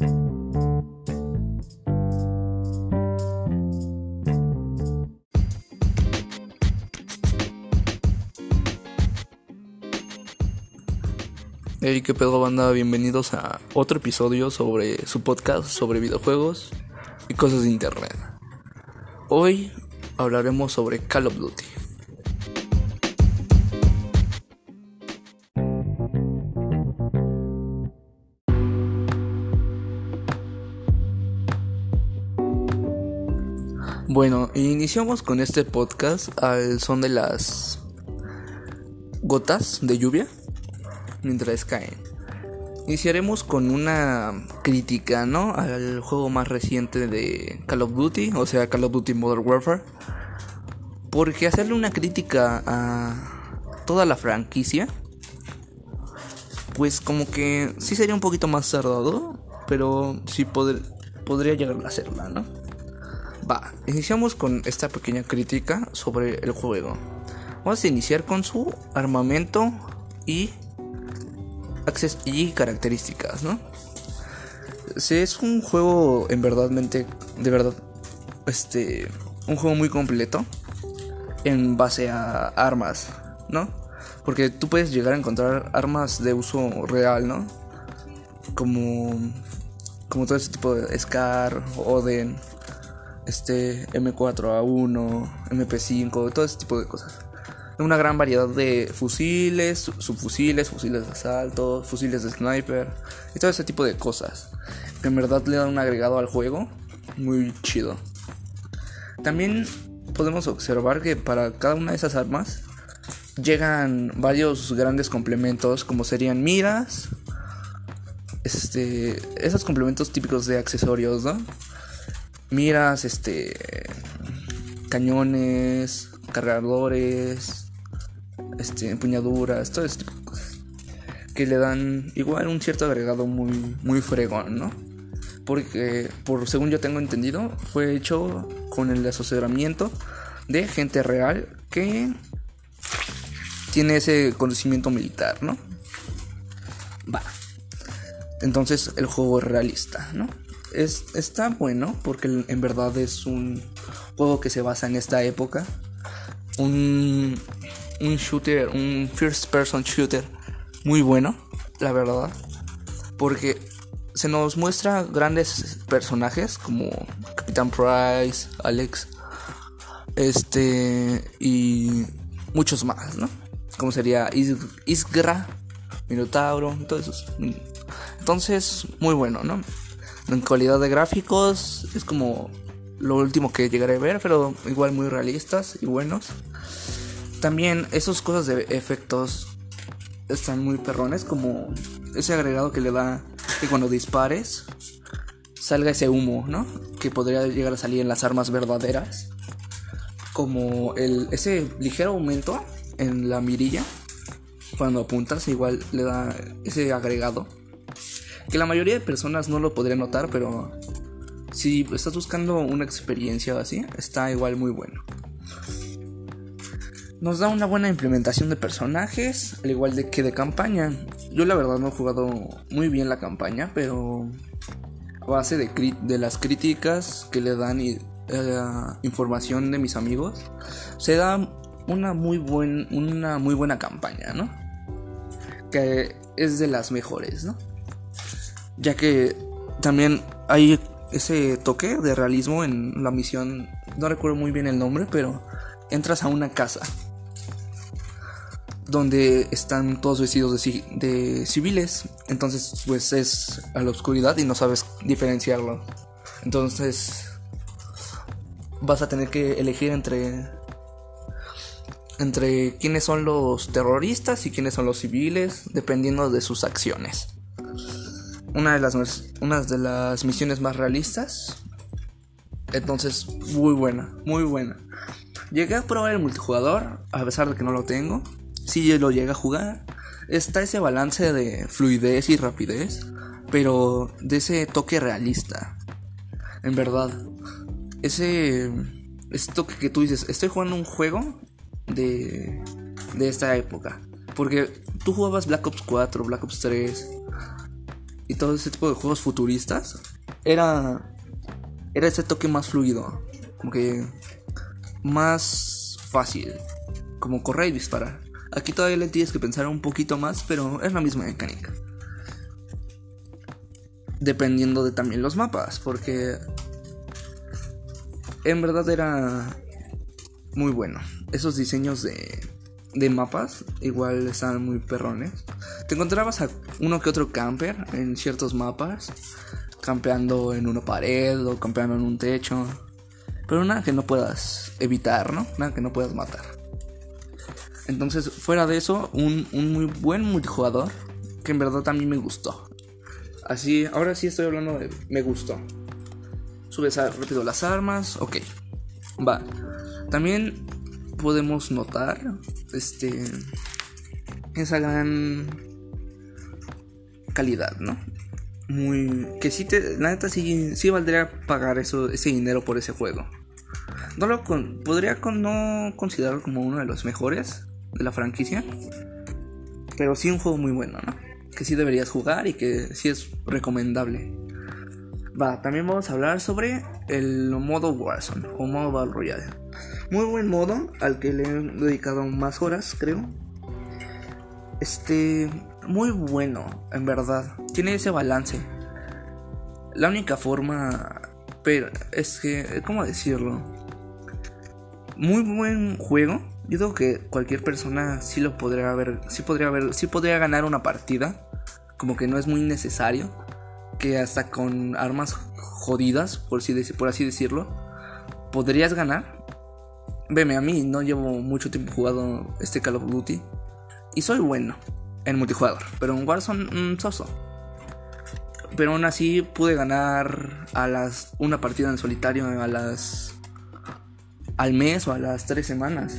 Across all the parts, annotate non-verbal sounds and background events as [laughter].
Hey, qué pedo banda, bienvenidos a otro episodio sobre su podcast sobre videojuegos y cosas de internet. Hoy hablaremos sobre Call of Duty. Bueno, iniciamos con este podcast al son de las gotas de lluvia mientras caen. Iniciaremos con una crítica, ¿no? Al juego más reciente de Call of Duty, o sea, Call of Duty Modern Warfare. Porque hacerle una crítica a toda la franquicia, pues como que sí sería un poquito más tardado, pero sí podría llegar a hacerla, ¿no? Va, iniciamos con esta pequeña crítica sobre el juego. Vamos a iniciar con su armamento y y características, ¿no? Si es un juego en verdad, de verdad, este, un juego muy completo en base a armas, ¿no? Porque tú puedes llegar a encontrar armas de uso real, ¿no? Como, como todo ese tipo de Scar, Oden, este M4A1, MP5, todo ese tipo de cosas una gran variedad de fusiles, subfusiles, fusiles de asalto, fusiles de sniper y todo ese tipo de cosas. En verdad le dan un agregado al juego muy chido. También podemos observar que para cada una de esas armas llegan varios grandes complementos como serían miras, este, esos complementos típicos de accesorios, ¿no? Miras, este, cañones, cargadores, este, empuñaduras, todo cosas. Que le dan igual un cierto agregado muy, muy fregón, ¿no? Porque, por según yo tengo entendido, fue hecho con el asesoramiento de gente real que tiene ese conocimiento militar, ¿no? Va. Entonces el juego es realista, ¿no? Es, está bueno porque en verdad es un juego que se basa en esta época. Un, un shooter, un first person shooter muy bueno, la verdad. Porque se nos muestra grandes personajes como Capitán Price, Alex, este y muchos más, ¿no? Como sería Isgra, Minotauro, todos esos. Entonces, muy bueno, ¿no? En calidad de gráficos es como lo último que llegaré a ver, pero igual muy realistas y buenos. También esas cosas de efectos están muy perrones, como ese agregado que le da que cuando dispares salga ese humo, ¿no? Que podría llegar a salir en las armas verdaderas. Como el, ese ligero aumento en la mirilla cuando apuntas, igual le da ese agregado. Que la mayoría de personas no lo podría notar, pero si estás buscando una experiencia así, está igual muy bueno. Nos da una buena implementación de personajes, al igual de que de campaña. Yo la verdad no he jugado muy bien la campaña, pero a base de, de las críticas que le dan y eh, información de mis amigos, se da una muy, buen, una muy buena campaña, ¿no? Que es de las mejores, ¿no? Ya que también hay ese toque de realismo en la misión, no recuerdo muy bien el nombre, pero entras a una casa donde están todos vestidos de, civiles. Entonces, pues es a la oscuridad y no sabes diferenciarlo. Entonces, vas a tener que elegir entre entre quiénes son los terroristas y quiénes son los civiles, dependiendo de sus acciones. Una de las, una de las misiones más realistas. Entonces, muy buena, muy buena. Llegué a probar el multijugador, a pesar de que no lo tengo si lo llega a jugar, está ese balance de fluidez y rapidez, pero de ese toque realista. En verdad, ese, ese toque que tú dices, estoy jugando un juego de, de esta época. Porque tú jugabas Black Ops 4, Black Ops 3 y todo ese tipo de juegos futuristas, era, era ese toque más fluido, como que más fácil, como correr y disparar. Aquí todavía le tienes que pensar un poquito más, pero es la misma mecánica. Dependiendo de también los mapas, porque en verdad era muy bueno. Esos diseños de, de mapas igual estaban muy perrones. Te encontrabas a uno que otro camper en ciertos mapas, campeando en una pared o campeando en un techo. Pero nada que no puedas evitar, ¿no? Nada que no puedas matar. Entonces, fuera de eso, un, un muy buen multijugador que en verdad mí me gustó. Así, ahora sí estoy hablando de me gustó. Subes rápido las armas, ok. Va. También podemos notar este esa gran calidad, ¿no? Muy que sí te la neta sí, sí valdría pagar eso ese dinero por ese juego. No lo con, podría con, no considerarlo como uno de los mejores de la franquicia, pero sí un juego muy bueno, ¿no? Que sí deberías jugar y que sí es recomendable. Va, también vamos a hablar sobre el modo Warzone o modo Battle Royale. Muy buen modo al que le he dedicado más horas, creo. Este, muy bueno, en verdad. Tiene ese balance. La única forma, pero es que, ¿cómo decirlo? Muy buen juego. Yo creo que cualquier persona sí lo podría ver, sí podría ver, sí podría ganar una partida. Como que no es muy necesario que hasta con armas jodidas, por así, por así decirlo, podrías ganar. Veme, a mí no llevo mucho tiempo jugado este Call of Duty y soy bueno en multijugador, pero en Warzone mm, soso. Pero aún así pude ganar a las una partida en solitario a las al mes o a las tres semanas.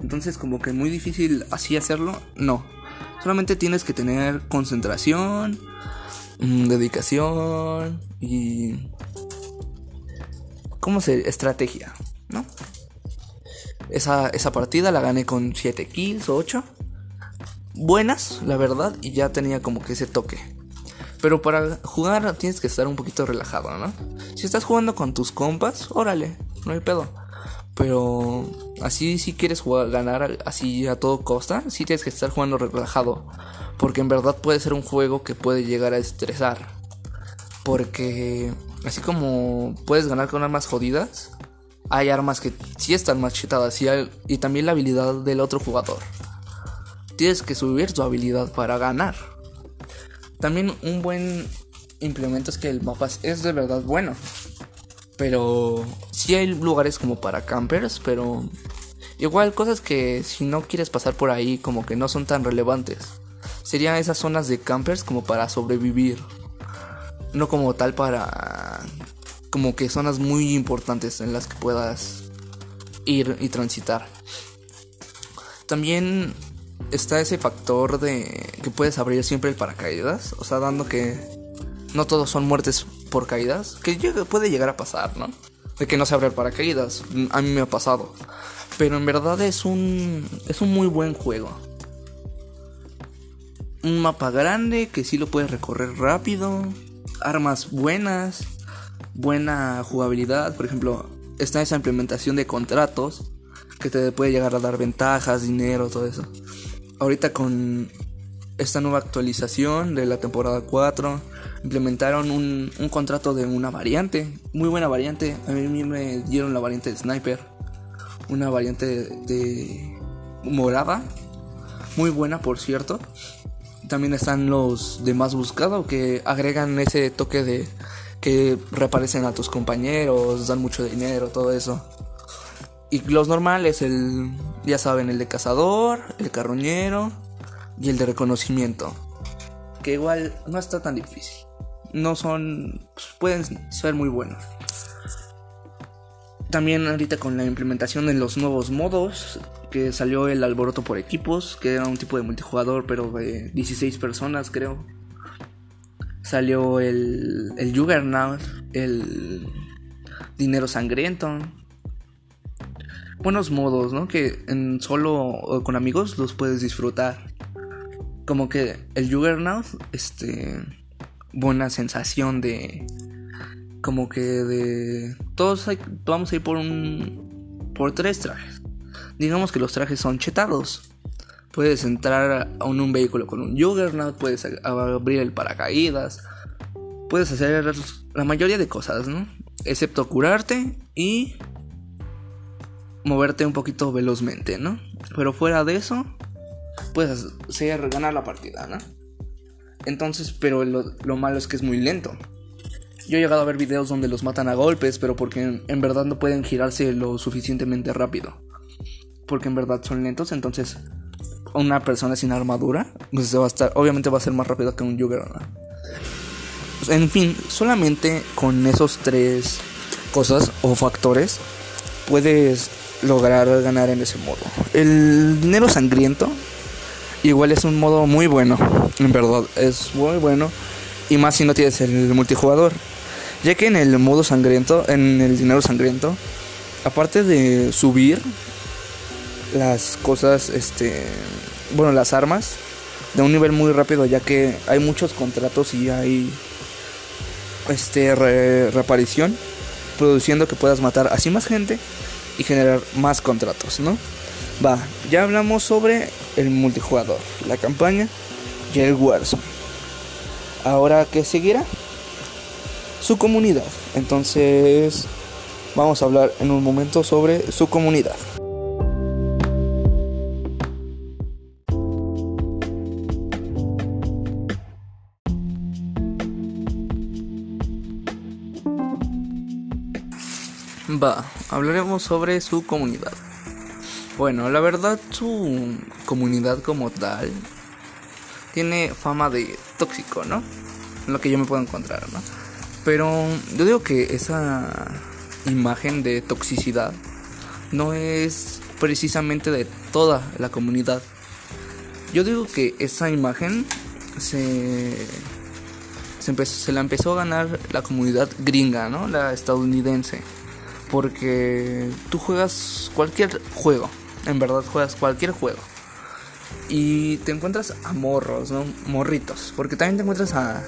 Entonces como que muy difícil así hacerlo, no. Solamente tienes que tener concentración, Mm, dedicación y... ¿Cómo se...? Estrategia, ¿no? Esa, esa partida la gané con 7 kills o 8. Buenas, la verdad, y ya tenía como que ese toque. Pero para jugar tienes que estar un poquito relajado, ¿no? Si estás jugando con tus compas, órale, no hay pedo. Pero así si quieres jugar, ganar así a todo costa, sí tienes que estar jugando relajado. Porque en verdad puede ser un juego que puede llegar a estresar. Porque así como puedes ganar con armas jodidas, hay armas que sí están más chetadas y, y también la habilidad del otro jugador. Tienes que subir tu habilidad para ganar. También un buen implemento es que el mapa es de verdad bueno. Pero sí hay lugares como para campers, pero igual cosas que si no quieres pasar por ahí como que no son tan relevantes serían esas zonas de campers como para sobrevivir. No como tal para... Como que zonas muy importantes en las que puedas ir y transitar. También está ese factor de que puedes abrir siempre el paracaídas. O sea, dando que no todos son muertes por caídas. Que puede llegar a pasar, ¿no? De que no se abre el paracaídas. A mí me ha pasado. Pero en verdad es un, es un muy buen juego un mapa grande que sí lo puedes recorrer rápido, armas buenas, buena jugabilidad, por ejemplo, está esa implementación de contratos que te puede llegar a dar ventajas, dinero, todo eso. Ahorita con esta nueva actualización de la temporada 4 implementaron un, un contrato de una variante, muy buena variante, a mí me dieron la variante de sniper, una variante de morada, muy buena por cierto también están los de más buscado que agregan ese toque de que reaparecen a tus compañeros, dan mucho dinero, todo eso. Y los normales, el, ya saben, el de cazador, el carroñero y el de reconocimiento. Que igual no está tan difícil. No son, pues, pueden ser muy buenos. También ahorita con la implementación de los nuevos modos, que salió el alboroto por equipos, que era un tipo de multijugador, pero de 16 personas creo. Salió el, el Juggernaut, el Dinero Sangriento. Buenos modos, ¿no? Que en solo o con amigos los puedes disfrutar. Como que el Juggernaut, este buena sensación de como que de todos vamos a ir por un por tres trajes. Digamos que los trajes son chetados. Puedes entrar a un vehículo con un Juggernaut, puedes abrir el paracaídas, puedes hacer la mayoría de cosas, ¿no? Excepto curarte y moverte un poquito velozmente, ¿no? Pero fuera de eso, puedes hacer ganar la partida, ¿no? Entonces, pero lo, lo malo es que es muy lento. Yo he llegado a ver videos donde los matan a golpes, pero porque en, verdad no pueden girarse lo suficientemente rápido. Porque en verdad son lentos, entonces una persona sin armadura pues va a estar, obviamente va a ser más rápido que un Juggernaut. En fin, solamente con esos tres cosas o factores puedes lograr ganar en ese modo. El dinero sangriento igual es un modo muy bueno, en verdad, es muy bueno y más si no tienes el multijugador. Ya que en el modo sangriento, en el dinero sangriento, aparte de subir las cosas, este, bueno, las armas, de un nivel muy rápido, ya que hay muchos contratos y hay, este, reaparición, produciendo que puedas matar así más gente y generar más contratos, ¿no? Va, ya hablamos sobre el multijugador, la campaña y el Warzone. Ahora, ¿qué seguirá? su comunidad. Entonces, vamos a hablar en un momento sobre su comunidad. Va, hablaremos sobre su comunidad. Bueno, la verdad su comunidad como tal tiene fama de tóxico, ¿no? Lo que yo me puedo encontrar, ¿no? Pero yo digo que esa imagen de toxicidad no es precisamente de toda la comunidad. Yo digo que esa imagen se, se, la empezó a ganar la comunidad gringa, ¿no? La estadounidense. Porque tú juegas cualquier juego, en verdad juegas cualquier juego. Y te encuentras a morros, ¿no? Morritos. Porque también te encuentras a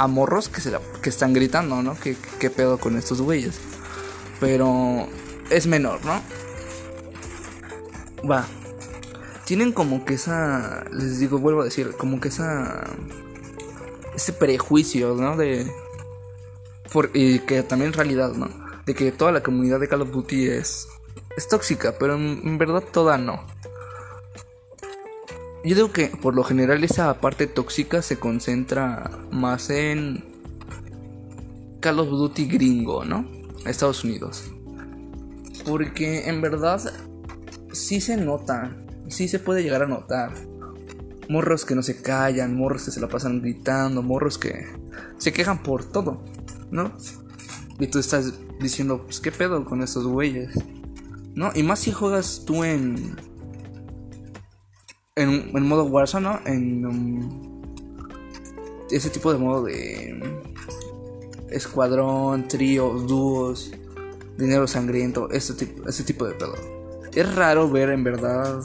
a morros que, se que están gritando, ¿no? ¿Qué, ¿Qué pedo con estos güeyes? Pero es menor, ¿no? Va. Tienen como que esa. Les digo, vuelvo a decir, como que esa. Ese prejuicio, ¿no? De. Por, y que también realidad, ¿no? De que toda la comunidad de Call of Duty es. Es tóxica, pero en verdad toda no. Yo digo que por lo general esa parte tóxica se concentra más en Call of Duty gringo, ¿no? Estados Unidos. Porque en verdad sí se nota, sí se puede llegar a notar. Morros que no se callan, morros que se la pasan gritando, morros que se quejan por todo, ¿no? Y tú estás diciendo, pues qué pedo con estos güeyes, ¿no? Y más si juegas tú en en, modo Warzone, ¿no? En um, ese tipo de modo de escuadrón, tríos, dúos, dinero sangriento, ese tipo, ese tipo de pedo. Es raro ver en verdad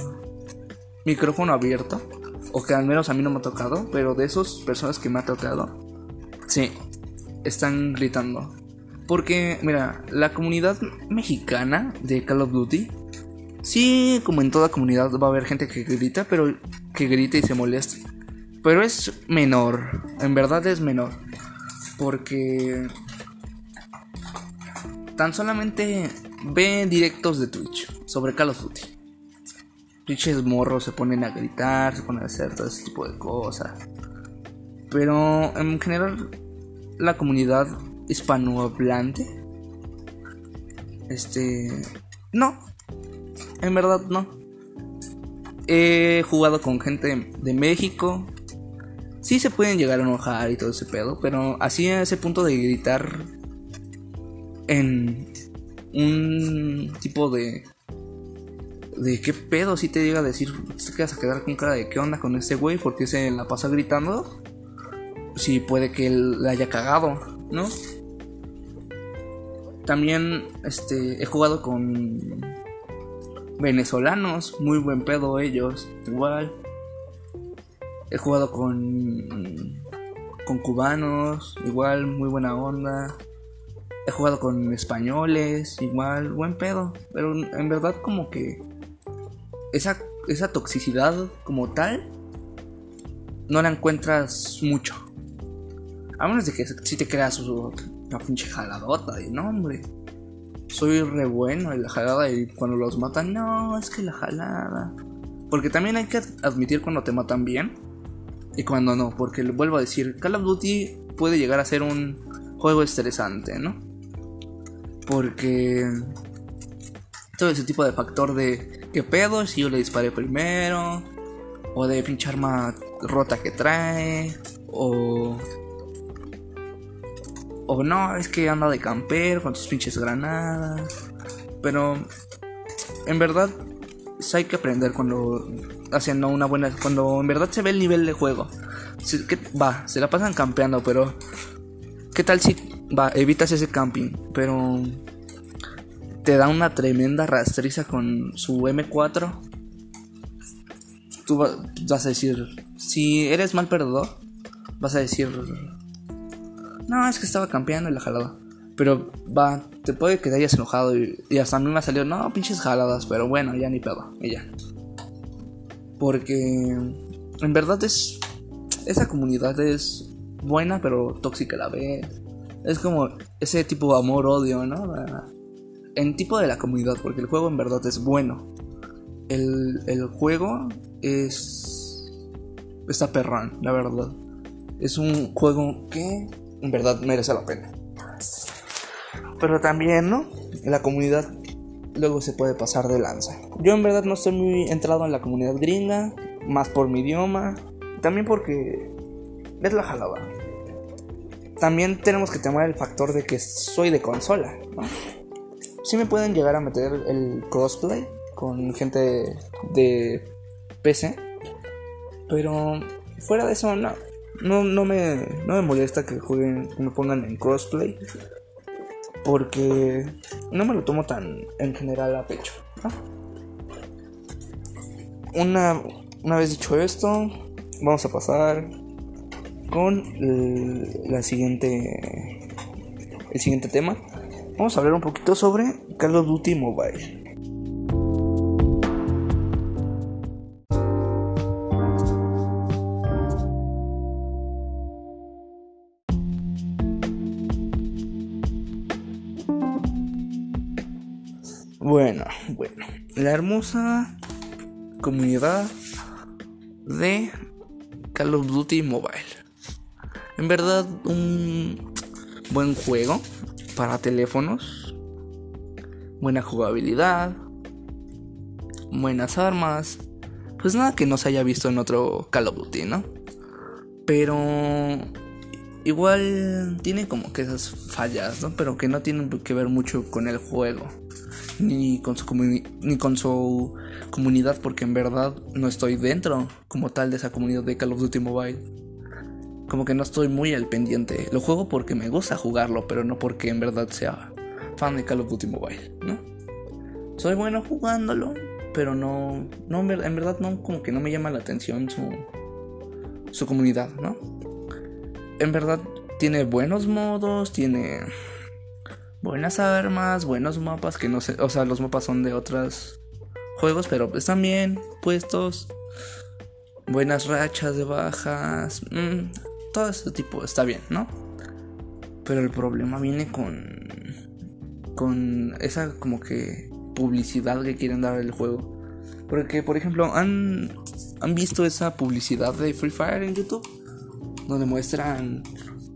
micrófono abierto, o que al menos a mí no me ha tocado, pero de esas personas que me ha tocado, sí, están gritando. Porque, mira, la comunidad mexicana de Call of Duty Sí, como en toda comunidad va a haber gente que grita, pero que grita y se molesta. Pero es menor, en verdad es menor. Porque tan solamente ve directos de Twitch sobre Call of Duty. Twitches morros se ponen a gritar, se ponen a hacer todo ese tipo de cosas. Pero en general, la comunidad hispanohablante, este, no, en verdad no. He jugado con gente de México. Sí se pueden llegar a enojar y todo ese pedo, pero así a ese punto de gritar en un tipo de de qué pedo si te llega a decir, te quedas a quedar con cara de qué onda con ese güey porque se la pasa gritando. Si puede que él la haya cagado, ¿no? También este he jugado con venezolanos, muy buen pedo ellos, igual. He jugado con con cubanos, igual muy buena onda. He jugado con españoles, igual, buen pedo. Pero en verdad como que esa, esa toxicidad como tal no la encuentras mucho. A menos de que si te creas una pinche jaladota y no, hombre. Soy re bueno en la jalada y cuando los matan, no, es que la jalada. Porque también hay que admitir cuando te matan bien y cuando no. Porque vuelvo a decir, Call of Duty puede llegar a ser un juego estresante, ¿no? Porque todo ese tipo de factor de qué pedo si yo le disparé primero, o de pinche arma rota que trae, o. O no, es que anda de camper con sus pinches granadas. Pero en verdad hay que aprender cuando haciendo una buena. Cuando en verdad se ve el nivel de juego. que, va, se la pasan campeando, pero. ¿Qué tal si va, evitas ese camping? Pero te da una tremenda rastriza con su M4. Tú vas a decir, si eres mal perdedor, vas a decir, no, es que estaba campeando en la jalada. Pero va, te puede que te hayas enojado y, hasta a mí me ha salido, no, pinches jaladas, pero bueno, ya ni pedo, y ya. Porque en verdad es, esa comunidad es buena, pero tóxica a la vez. Es como ese tipo de amor-odio, ¿no? En tipo de la comunidad, porque el juego en verdad es bueno. El, el juego es. Está perrón, la verdad. Es un juego que en verdad merece la pena. Pero también, ¿no? La comunidad luego se puede pasar de lanza. Yo en verdad no estoy muy entrado en la comunidad gringa, más por mi idioma, también porque es la jalada. También tenemos que tener el factor de que soy de consola, ¿no? Sí me pueden llegar a meter el crossplay con gente de PC, pero fuera de eso no, no, me, no me molesta que jueguen, me pongan en crossplay porque no me lo tomo tan en general a pecho. Una, una vez dicho esto, vamos a pasar con el, la siguiente, el siguiente tema. Vamos a hablar un poquito sobre Call of Duty Mobile. La hermosa comunidad de Call of Duty Mobile. En verdad, un buen juego para teléfonos. Buena jugabilidad. Buenas armas. Pues nada que no se haya visto en otro Call of Duty, ¿no? Pero igual tiene como que esas fallas, ¿no? Pero que no tienen que ver mucho con el juego ni con su, ni con su comunidad porque en verdad no estoy dentro como tal de esa comunidad de Call of Duty Mobile. Como que no estoy muy al pendiente. Lo juego porque me gusta jugarlo, pero no porque en verdad sea fan de Call of Duty Mobile, ¿no? Soy bueno jugándolo, pero no, no en verdad no como que no me llama la atención su su comunidad, ¿no? En verdad tiene buenos modos, tiene buenas armas, buenos mapas, que no sé, o sea, los mapas son de otros juegos, pero están bien puestos, buenas rachas de bajas, mm, todo ese tipo está bien, ¿no? Pero el problema viene con con esa como que publicidad que quieren dar al juego. Porque, por ejemplo, ¿han, han visto esa publicidad de Free Fire en YouTube? Donde muestran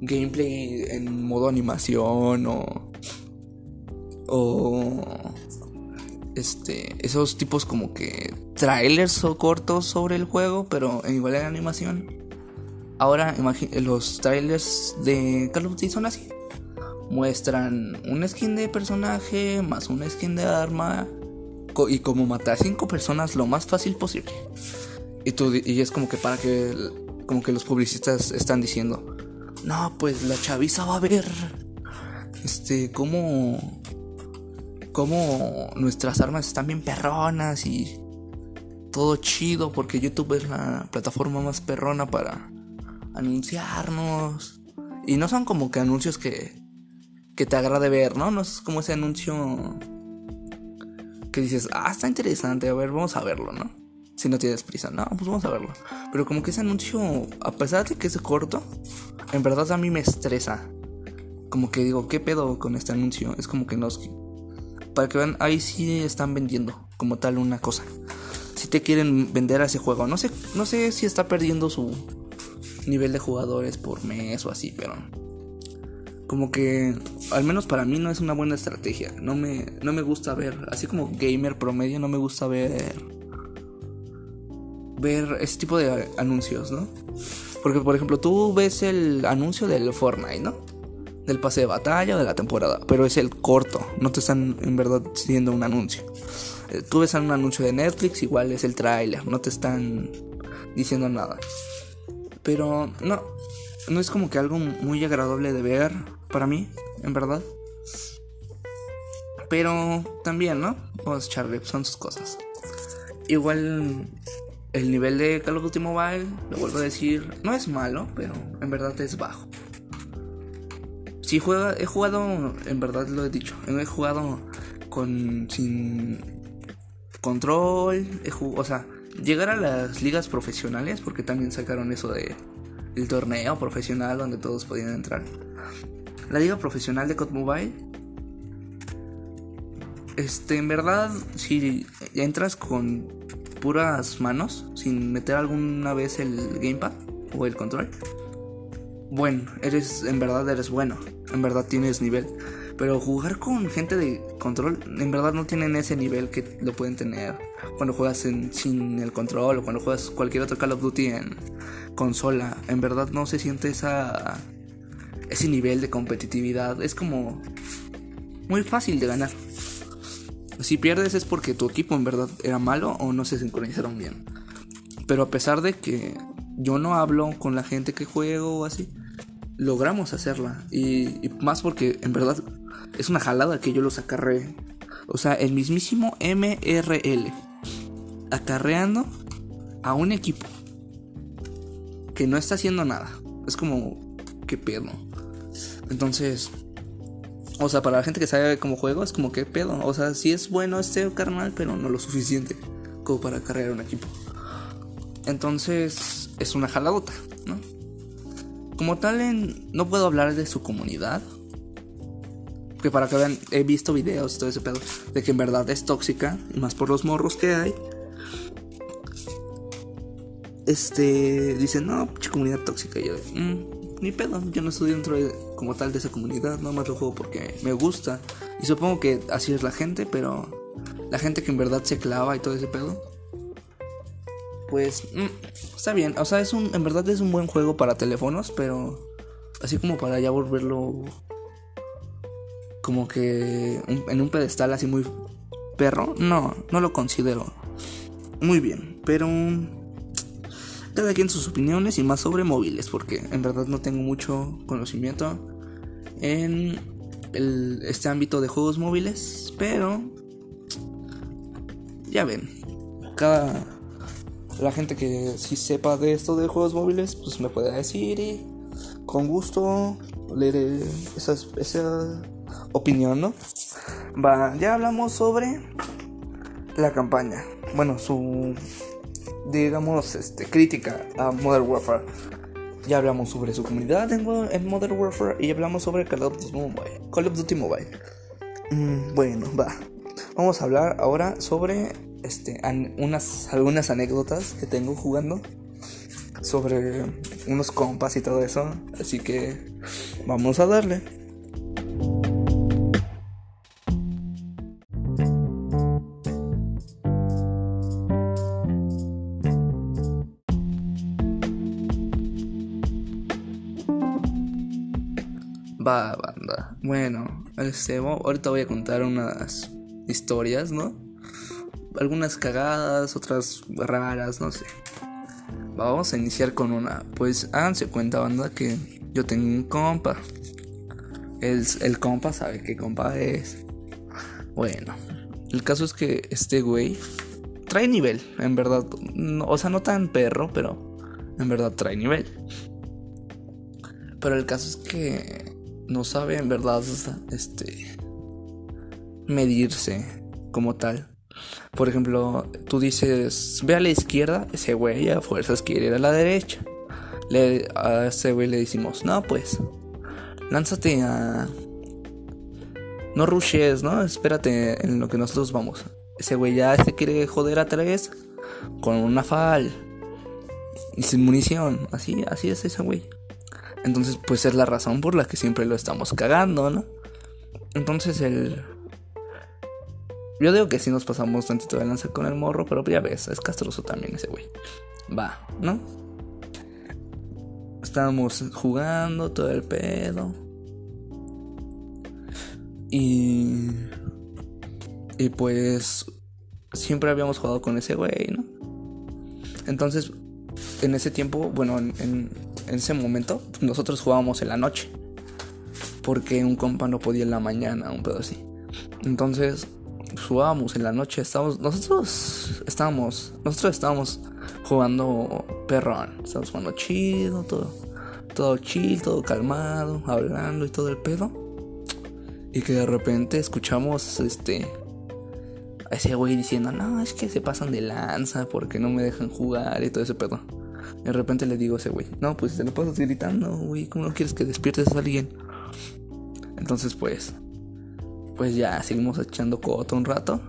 gameplay en modo animación o o este esos tipos como que trailers o cortos sobre el juego, pero en igual en animación. Ahora los trailers de Call of Duty son así. Muestran un skin de personaje más un skin de arma y como matar a cinco personas lo más fácil posible. Y, tú, y es como que para que como que los publicistas están diciendo, no, pues la chaviza va a ver este cómo como nuestras armas están bien perronas y todo chido porque YouTube es la plataforma más perrona para anunciarnos. Y no son como que anuncios que, que te agrade ver, ¿no? No es como ese anuncio que dices, ah, está interesante, a ver, vamos a verlo, ¿no? Si no tienes prisa, no, pues vamos a verlo. Pero como que ese anuncio, a pesar de que es corto, en verdad a mí me estresa. Como que digo, ¿qué pedo con este anuncio? Es como que nos... Para que vean, ahí sí están vendiendo como tal una cosa si te quieren vender a ese juego. No sé, no sé si está perdiendo su nivel de jugadores por mes o así, pero como que al menos para mí no es una buena estrategia. No me, no me gusta ver, así como gamer promedio, no me gusta ver ver ese tipo de anuncios, ¿no? Porque por ejemplo, tú ves el anuncio del Fortnite, ¿no? Del pase de batalla o de la temporada, pero es el corto, no te están en verdad siendo un anuncio. Eh, tú ves un anuncio de Netflix, igual es el tráiler, no te están diciendo nada. Pero no, no es como que algo muy agradable de ver para mí, en verdad. Pero también, ¿no? A echarle, son sus cosas. Igual el nivel de Call of Duty Mobile, lo vuelvo a decir, no es malo, pero en verdad es bajo. Si juega, he jugado, en verdad lo he dicho, he jugado con sin control, o sea, llegar a las ligas profesionales, porque también sacaron eso de el torneo profesional donde todos podían entrar. La liga profesional de COD Mobile. Este, en verdad, si entras con puras manos, sin meter alguna vez el gamepad o el control, bueno, eres, en verdad eres bueno, en verdad tienes nivel. Pero jugar con gente de control, en verdad no tienen ese nivel que lo pueden tener cuando juegas sin el control o cuando juegas cualquier otro Call of Duty en consola. En verdad no se siente esa ese nivel de competitividad. Es como muy fácil de ganar. Si pierdes es porque tu equipo en verdad era malo o no se sincronizaron bien. Pero a pesar de que yo no hablo con la gente que juego o así, logramos hacerla. Y, más porque en verdad es una jalada que yo los acarré. O sea, el mismísimo MRL. Acarreando a un equipo que no está haciendo nada. Es como, ¿qué pedo? Entonces, o sea, para la gente que sabe cómo juego, es como, ¿qué pedo? O sea, sí es bueno este carnal, pero no lo suficiente como para acarrear un equipo. Entonces, es una jaladota, ¿no? Como tal, en, no puedo hablar de su comunidad que para que vean, he visto videos todo ese pedo de que en verdad es tóxica, y más por los morros que hay. Este, dicen, no, comunidad tóxica. Y yo, mm, ni pedo, yo no estoy dentro de, como tal de esa comunidad, no más lo juego porque me gusta. Y supongo que así es la gente, pero la gente que en verdad se clava y todo ese pedo. Pues mm, está bien, o sea, es un, en verdad es un buen juego para teléfonos, pero así como para ya volverlo como que en un pedestal así muy perro, no, no lo considero muy bien, pero cada quien sus opiniones y más sobre móviles, porque en verdad no tengo mucho conocimiento en este ámbito de juegos móviles, pero ya ven, cada la gente que sí sepa de esto de juegos móviles, pues me puede decir y con gusto leeré esas, esa opinión, ¿no? Va, ya hablamos sobre la campaña. Bueno, su digamos este crítica a Modern Warfare. Ya hablamos sobre su comunidad en, Modern Warfare y hablamos sobre Call of Duty Mobile. Call of Duty Mobile. Mm, bueno, va. Vamos a hablar ahora sobre este unas algunas anécdotas que tengo jugando sobre unos compas y todo eso, así que vamos a darle. Va, banda. Bueno, este, ahorita voy a contar unas historias, ¿no? Algunas cagadas, otras raras, no sé. Vamos a iniciar con una. Pues háganse cuenta, banda, que yo tengo un compa. El, el compa sabe qué compa es. Bueno, el caso es que este güey trae nivel, en verdad. o sea, no tan perro, pero en verdad trae nivel. Pero el caso es que no sabe en verdad este medirse como tal. Por ejemplo, tú dices, ve a la izquierda, ese güey a fuerzas quiere ir a la derecha. Le, a ese güey le decimos, no, pues, lánzate a... No rushes, ¿no? Espérate en lo que nosotros vamos. Ese güey ya se quiere joder a tres con una fal y sin munición. Así, así es ese güey. Entonces, pues es la razón por la que siempre lo estamos cagando, ¿no? Entonces el yo digo que sí nos pasamos tantito de lanza con el morro, pero ya ves, es castroso también ese güey. Va, ¿no? Estábamos jugando todo el pedo. Y. Y pues. Siempre habíamos jugado con ese güey, ¿no? Entonces, en ese tiempo, bueno, en, en, ese momento, nosotros jugábamos en la noche. Porque un compa no podía en la mañana, un pedo así. Entonces, jugábamos en la noche, estábamos, nosotros estábamos, nosotros estábamos jugando perrón, estábamos jugando chido, todo, todo chill, todo calmado, hablando y todo el pedo. Y que de repente escuchamos este a ese güey diciendo, no, es que se pasan de lanza porque no me dejan jugar y todo ese pedo. De repente le digo a ese güey, no, pues te lo pasas gritando, güey, ¿cómo no quieres que despiertes a alguien? Entonces pues pues ya seguimos echando coto un rato.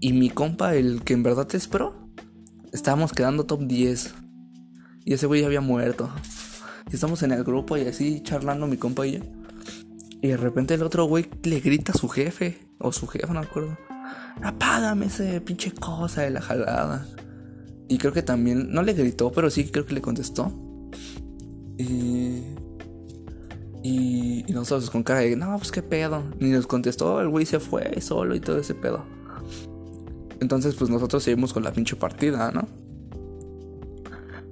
Y mi compa, el que en verdad te esperó, estábamos quedando top 10. Y ese güey ya había muerto. Y estamos en el grupo y así charlando mi compa y yo. Y de repente el otro güey le grita a su jefe, o su jefa, no me acuerdo. Apágame ese pinche cosa de la jalada. Y creo que también, no le gritó, pero sí creo que le contestó. Y y, nosotros con cara de, no, pues qué pedo. Ni nos contestó, el güey se fue solo y todo ese pedo. Entonces, pues nosotros seguimos con la pinche partida, ¿no?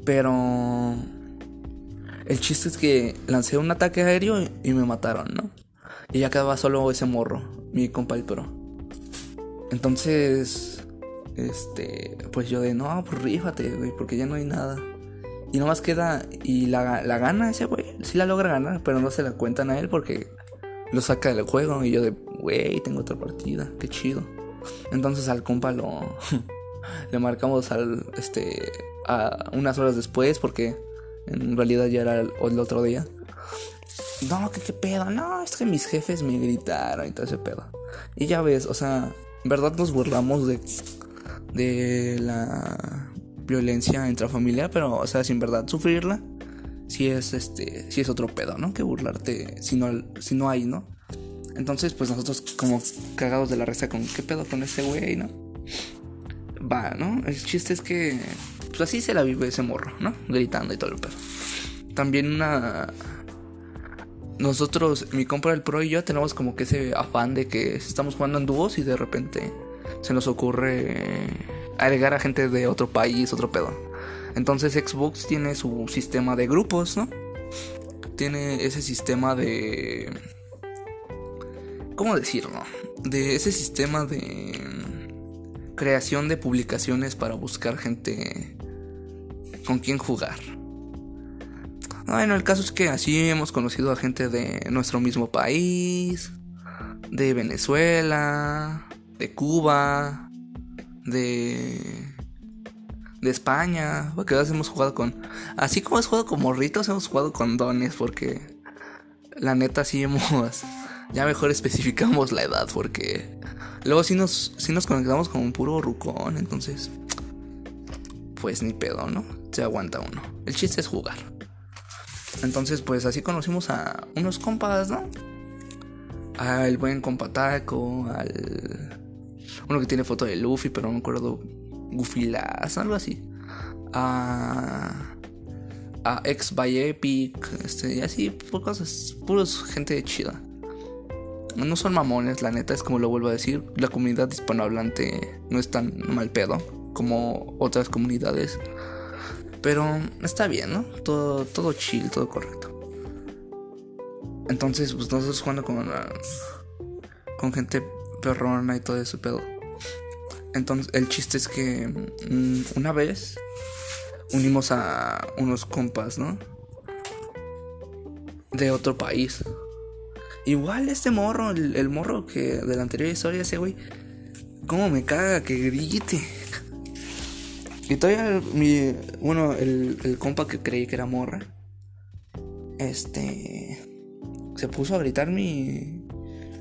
Pero. El chiste es que lancé un ataque aéreo y me mataron, ¿no? Y ya quedaba solo ese morro, mi compa el. Entonces. Este. Pues yo de, no, pues rífate, güey, porque ya no hay nada. Y nomás queda. Y la, la gana ese güey. Sí la logra ganar, pero no se la cuentan a él porque lo saca del juego. Y yo de, güey, tengo otra partida. Qué chido. Entonces al compa lo. [laughs] le marcamos al. Este. A unas horas después porque en realidad ya era el, otro día. No, que qué pedo. No, es que mis jefes me gritaron y todo ese pedo. Y ya ves, o sea, en verdad nos burlamos de. De la violencia intrafamiliar, pero, o sea, sin verdad sufrirla, si es este, si es otro pedo, ¿no? Que burlarte si no, si no hay, ¿no? Entonces, pues nosotros como cagados de la risa con qué pedo con ese güey, ¿no? Va, ¿no? El chiste es que, pues así se la vive ese morro, ¿no? Gritando y todo el pedo. También una... Nosotros, mi compra del Pro y yo tenemos como que ese afán de que estamos jugando en dúos y de repente se nos ocurre agregar a gente de otro país, otro pedo. Entonces Xbox tiene su sistema de grupos, ¿no? Tiene ese sistema de... ¿Cómo decirlo? De ese sistema de creación de publicaciones para buscar gente con quien jugar. Bueno, el caso es que así hemos conocido a gente de nuestro mismo país, de Venezuela, de Cuba, de de España, porque a hemos jugado con así como hemos jugado con morritos, hemos jugado con dones porque la neta sí hemos [laughs] ya mejor especificamos la edad porque luego sí nos nos conectamos con un puro rucón, entonces pues ni pedo, ¿no? Se aguanta uno. El chiste es jugar. Entonces, pues así conocimos a unos compas, ¿no? Al buen compa Taco, al uno que tiene foto de Luffy, pero no me acuerdo. Gufilas, algo así. A. A X by Epic. Este, y así, cosas. Puros gente chida. No son mamones, la neta, es como lo vuelvo a decir. La comunidad hispanohablante no es tan mal pedo como otras comunidades. Pero está bien, ¿no? Todo, todo chill, todo correcto. Entonces, pues nosotros jugando con, con gente perrona y todo ese pedo. Entonces, el chiste es que mm, una vez unimos a unos compas, ¿no? de otro país. Igual este morro, el, morro que de la anterior historia, ese güey, cómo me caga que grite. Y todavía mi, bueno, el, el compa que creí que era morra, este, se puso a gritar mi,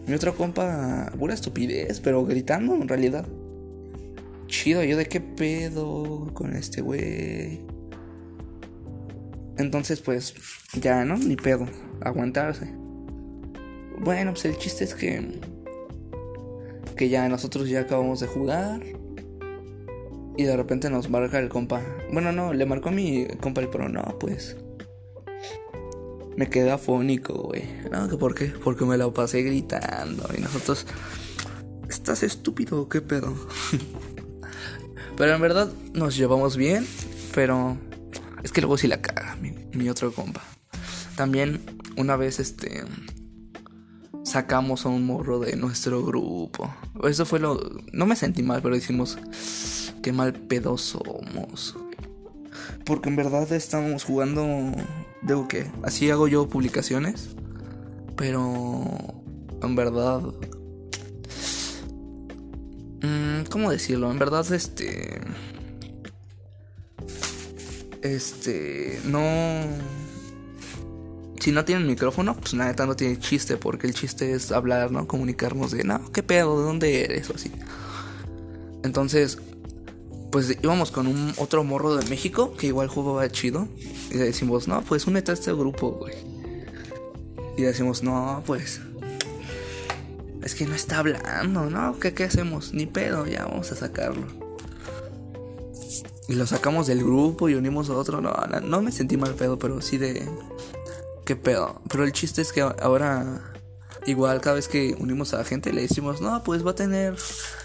mi otro compa, pura estupidez, pero gritando en realidad. Chido, yo de qué pedo con este güey. Entonces, pues, ya, ¿no? Ni pedo. Aguantarse. Bueno, pues el chiste es que. Que ya nosotros ya acabamos de jugar. Y de repente nos marca el compa. Bueno, no, le marcó a mi compa el pro. No, pues. Me quedé afónico, güey. No, ¿que ¿por qué? Porque me la pasé gritando. Y nosotros. ¿Estás estúpido qué pedo? [laughs] pero en verdad nos llevamos bien. Pero. Es que luego sí la caga mi, otro compa. También una vez este sacamos a un morro de nuestro grupo. Eso fue lo. No me sentí mal, pero decimos. Qué mal pedo somos. Porque en verdad estamos jugando. Digo que así hago yo publicaciones. Pero. En verdad. Mmm, ¿Cómo decirlo? En verdad, este. Este. No si no tienen micrófono, pues la neta no tiene chiste, porque el chiste es hablar, ¿no? Comunicarnos de, no, ¿qué pedo? ¿De dónde eres? O así. Entonces, pues íbamos con un otro morro de México que igual jugaba chido. Y le decimos, no, pues únete a este grupo, güey. Y decimos, no, pues. Es que no está hablando, ¿no? ¿Qué, qué hacemos? Ni pedo, ya vamos a sacarlo. Y lo sacamos del grupo y unimos a otro. No, no, no me sentí mal pedo, pero sí de qué pedo. Pero el chiste es que ahora, igual cada vez que unimos a la gente, le decimos, no, pues va a tener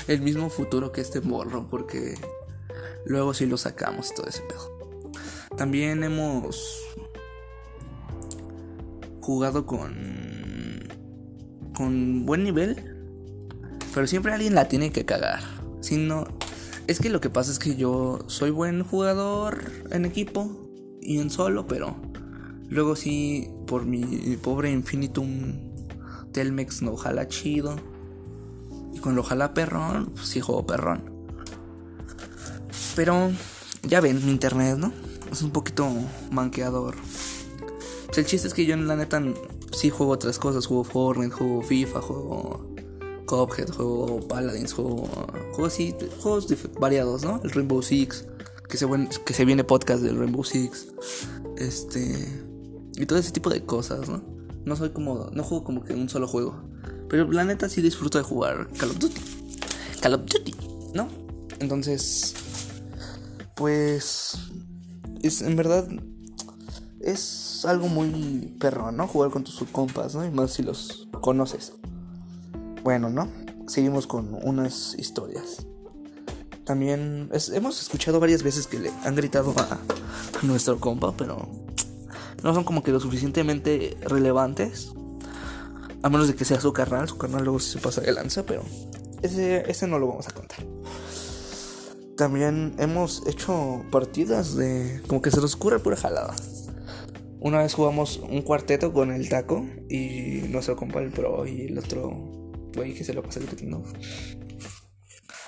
el mismo futuro que este morro, porque luego sí lo sacamos todo ese pedo. También hemos jugado con con buen nivel, pero siempre alguien la tiene que cagar. Si no, es que lo que pasa es que yo soy buen jugador en equipo y en solo, pero Luego sí, por mi pobre Infinitum Telmex no jala chido. Y con lo jala perrón, pues sí juego perrón. Pero ya ven, mi internet, ¿no? Es un poquito manqueador. Pues el chiste es que yo en la neta sí juego otras cosas. Juego Fortnite, juego FIFA, juego Cuphead, juego Paladins, juego, juego así, juegos variados, ¿no? El Rainbow Six, que se, que se viene podcast del Rainbow Six. Este... Y todo ese tipo de cosas, ¿no? No soy como. No juego como que un solo juego. Pero la neta sí disfruto de jugar Call of Duty. Call of Duty, ¿no? Entonces. Pues. Es en verdad. Es algo muy perro, ¿no? Jugar con tus compas, ¿no? Y más si los conoces. Bueno, ¿no? Seguimos con unas historias. También hemos escuchado varias veces que le han gritado a nuestro compa, pero no son como que lo suficientemente relevantes. A menos de que sea su carnal, su carnal luego se pasa de lanza, pero ese, ese no lo vamos a contar. También hemos hecho partidas de como que se nos ocurre pura jalada. Una vez jugamos un cuarteto con el taco y nuestro compa el pro y el otro güey que se lo pasa repitiendo.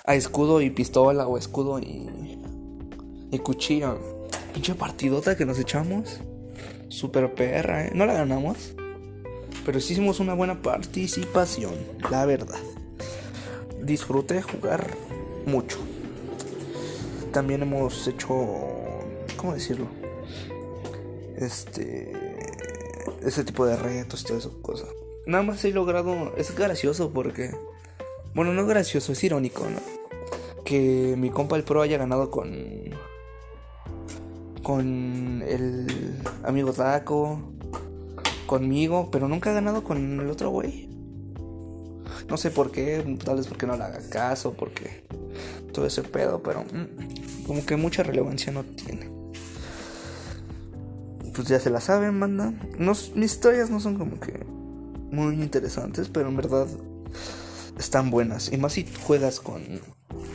A escudo y pistola o escudo y, y cuchillo. Pinche partidota que nos echamos super perra, ¿eh? No la ganamos. Pero sí hicimos una buena participación, la verdad. Disfruté jugar mucho. También hemos hecho. ¿Cómo decirlo? Este. Ese tipo de retos, toda esa cosa. Nada más he logrado. Es gracioso porque. Bueno, no es gracioso, es irónico, ¿no? Que mi compa el pro haya ganado con con el amigo Daco, conmigo, pero nunca ha ganado con el otro güey. No sé por qué, tal vez porque no le haga caso, porque todo ese pedo, pero mm, como que mucha relevancia no tiene. Pues ya se la saben, manda. mis historias no son como que muy interesantes, pero en verdad están buenas. Y más si juegas con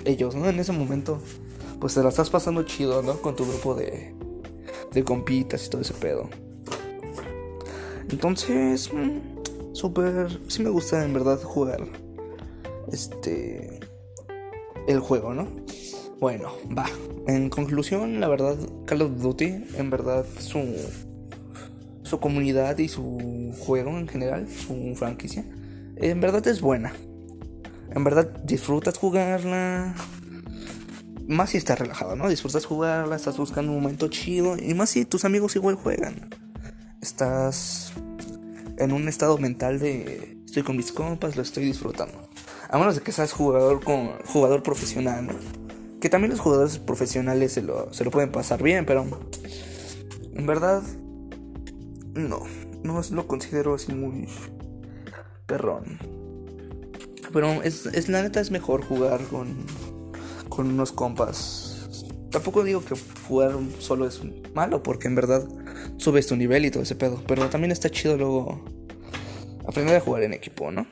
ellos, ¿no? En ese momento pues te la estás pasando chido, ¿no? Con tu grupo de, de compitas y todo ese pedo. Entonces, mm, súper, sí me gusta en verdad jugar este el juego, ¿no? Bueno, va. En conclusión, la verdad, Call of Duty, en verdad, su su comunidad y su juego en general, su franquicia, en verdad es buena. En verdad disfrutas jugarla. Más si estás relajado, ¿no? Disfrutas jugarla, estás buscando un momento chido. Y más si tus amigos igual juegan. Estás en un estado mental de estoy con mis compas, lo estoy disfrutando. A menos de que seas jugador con jugador profesional, Que también los jugadores profesionales se lo, se lo pueden pasar bien, pero en verdad no, no lo considero así muy perrón. Pero es, es la neta es mejor jugar con, con unos compas. Tampoco digo que jugar solo es malo, porque en verdad subes tu nivel y todo ese pedo. Pero también está chido luego aprender a jugar en equipo, ¿no?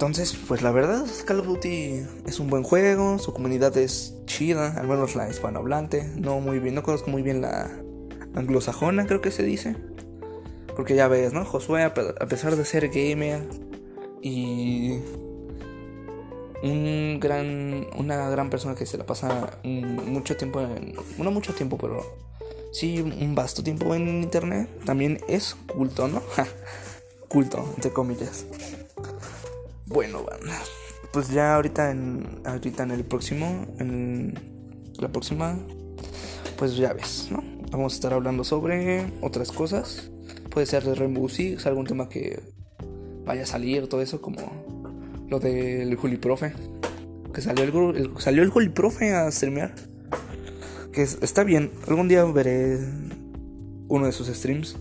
Entonces, pues la verdad, Call of Duty es un buen juego, su comunidad es chida, al menos la hispanohablante. No muy bien, no conozco muy bien la anglosajona, creo que se dice. Porque ya ves, ¿no? Josué, a pesar de ser gamer y un gran, una gran persona que se la pasa mucho tiempo en, no mucho tiempo, pero sí un vasto tiempo en internet, también es culto, ¿no? [laughs] culto, entre comillas. Bueno, pues ya ahorita en, ahorita en el próximo, en la próxima, pues ya ves, ¿no? Vamos a estar hablando sobre otras cosas. Puede ser de Rainbow Six, algún tema que vaya a salir, todo eso, como lo del Juli Profe. Que salió el, salió el Juli Profe a streamear. Que está bien, algún día veré uno de sus streams.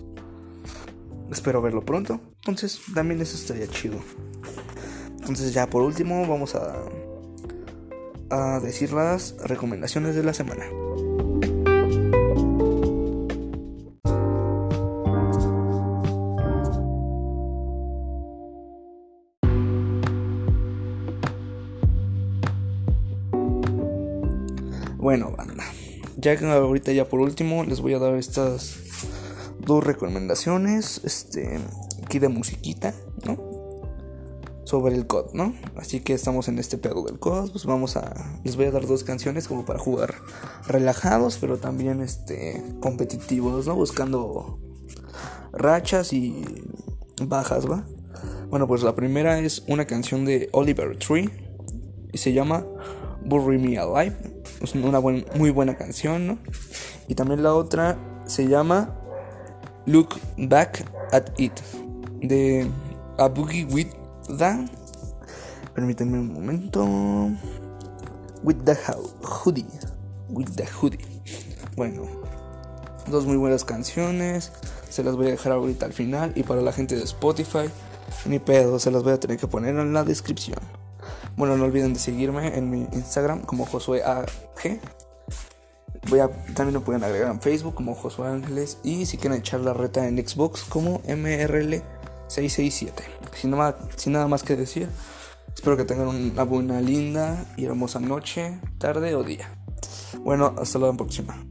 Espero verlo pronto. Entonces, también eso estaría chido. Entonces, ya por último, vamos a, a decir las recomendaciones de la semana. Bueno, banda. Ya que ahorita ya por último les voy a dar estas dos recomendaciones. Este. Aquí de musiquita, ¿no? Sobre el COD, ¿no? Así que estamos en este pedo del COD. Pues vamos a. Les voy a dar dos canciones como para jugar relajados, pero también este. competitivos, ¿no? Buscando rachas y bajas, ¿va? Bueno, pues la primera es una canción de Oliver Tree y se llama Bury Me Alive. Es una muy buena canción, ¿no? Y también la otra se llama Look Back at It de A Boogie With The. Permítanme un momento. With the Hoodie. With the Hoodie. Bueno, dos muy buenas canciones. Se las voy a dejar ahorita al final. Y para la gente de Spotify, ni pedo, se las voy a tener que poner en la descripción. Bueno, no olviden de seguirme en mi Instagram como Josué AG. Voy a, también lo pueden agregar en Facebook como Josué Ángeles. Y si quieren echar la reta en Xbox como MRL667. Sin nada, sin nada más que decir, espero que tengan una buena, linda y hermosa noche, tarde o día. Bueno, hasta la próxima.